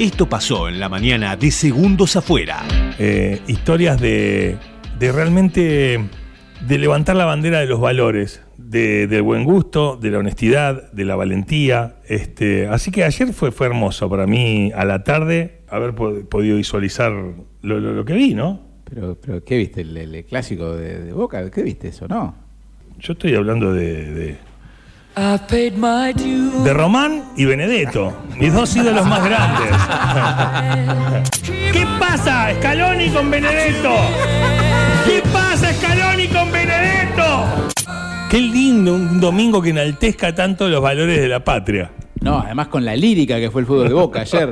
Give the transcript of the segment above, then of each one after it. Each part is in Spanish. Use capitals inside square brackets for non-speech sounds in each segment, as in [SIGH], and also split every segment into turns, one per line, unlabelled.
Esto pasó en la mañana de Segundos Afuera.
Eh, historias de, de realmente de levantar la bandera de los valores, de- del buen gusto, de la honestidad, de la valentía. Este, así que ayer fue, fue hermoso para mí a la tarde haber po- podido visualizar lo, lo- lo que vi, ¿no?
Pero, pero ¿qué viste? ¿El, el clásico de, de Boca? ¿Qué viste eso, no?
Yo estoy hablando de, de, de Román y Benedetto, mis dos ídolos más grandes. ¿Qué pasa, Scaloni con Benedetto? ¿Qué pasa, Scaloni con Benedetto? Qué lindo un domingo que enaltezca tanto los valores de la patria.
No, además con la lírica que fue el fútbol de Boca ayer.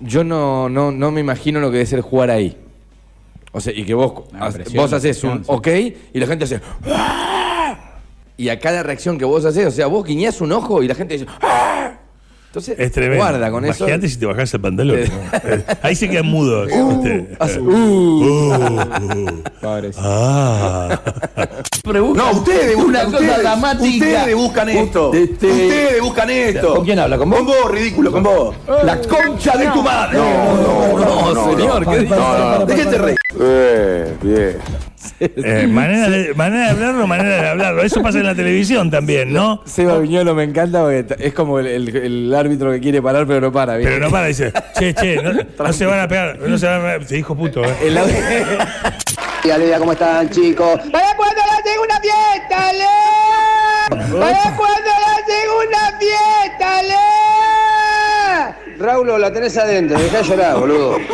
Yo no, no, no me imagino lo que debe ser jugar ahí. O sea, y que vos,
No,
ha-
presión,
vos haces un ok y la gente hace. "Ah". Y a cada reacción que vos haces, o sea, vos guiñás un ojo y la gente dice. "Ah". Entonces,
Es tremendo.
guarda con eso.
Imagínate si te bajás el pantalón. Eh, Ahí se quedan mudos. Uh,
"Uh".
uh. Ah. [LAUGHS]
No, ustedes
Una
buscan,
cosa
ustedes,
dramática.
ustedes buscan esto.
Este-
Ustedes buscan esto.
¿Con quién habla? ¿Con vos?
Con vos, ridículo, con vos. La concha de tu madre. No, no, no,
señor.
No, no, ¿De qué te reís? Eh, bien.
Eh, manera, de, manera de hablarlo, manera de hablarlo. Eso pasa en la televisión también, ¿no?
Seba Viñolo me encanta porque es como el, el- el árbitro que quiere parar pero no para. ¿viste?
Pero no para, dice, che, che, no, no se van a pegar, no se van a pegar. Se dijo puto, ¿eh?
El
Aleluya, ¿cómo están, chicos? ¿Para cuándo la segunda fiesta, Ale? ¿Para cuándo la segunda fiesta, Ale? Raúl, la tenés adentro, dejá de llorar, boludo. [LAUGHS]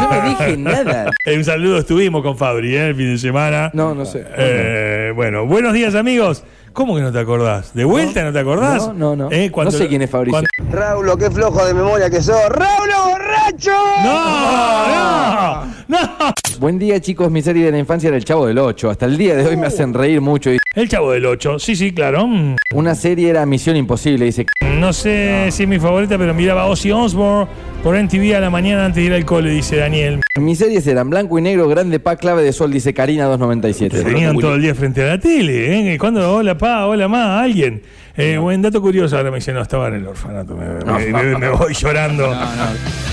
Yo no dije nada.
Eh, un saludo, estuvimos con Fabri ¿eh? el fin de semana.
No, no sé.
Eh, bueno, buenos días, amigos. ¿Cómo que no te acordás? ¿De vuelta no, te acordás?
No, no, no.
Eh, cuando-
No sé quién es Fabricio.
cuando-
Raúl, qué flojo de memoria que sos. ¡Raúl, borracho!
¡No! ¡No! ¡No!
Buen día, chicos. Mi serie de la infancia era El Chavo del 8. Hasta el día de hoy me hacen reír mucho. Y
El chavo del 8. Sí, sí, claro. Mm,
Una serie era Misión Imposible. Dice,
No sé si es mi favorita, pero miraba Ozzy Osbourne por MTV a la mañana antes de ir al cole, dice Daniel.
mis series eran blanco y negro, grande pa, clave de sol, dice Karina 297.
Te tenían todo el día frente a la tele, ¿eh? Cuando, hola, pa, hola, ma, alguien. Eh, Buen dato curioso, ahora me dice, no, estaba en el orfanato, me, me- me- me voy llorando.
No.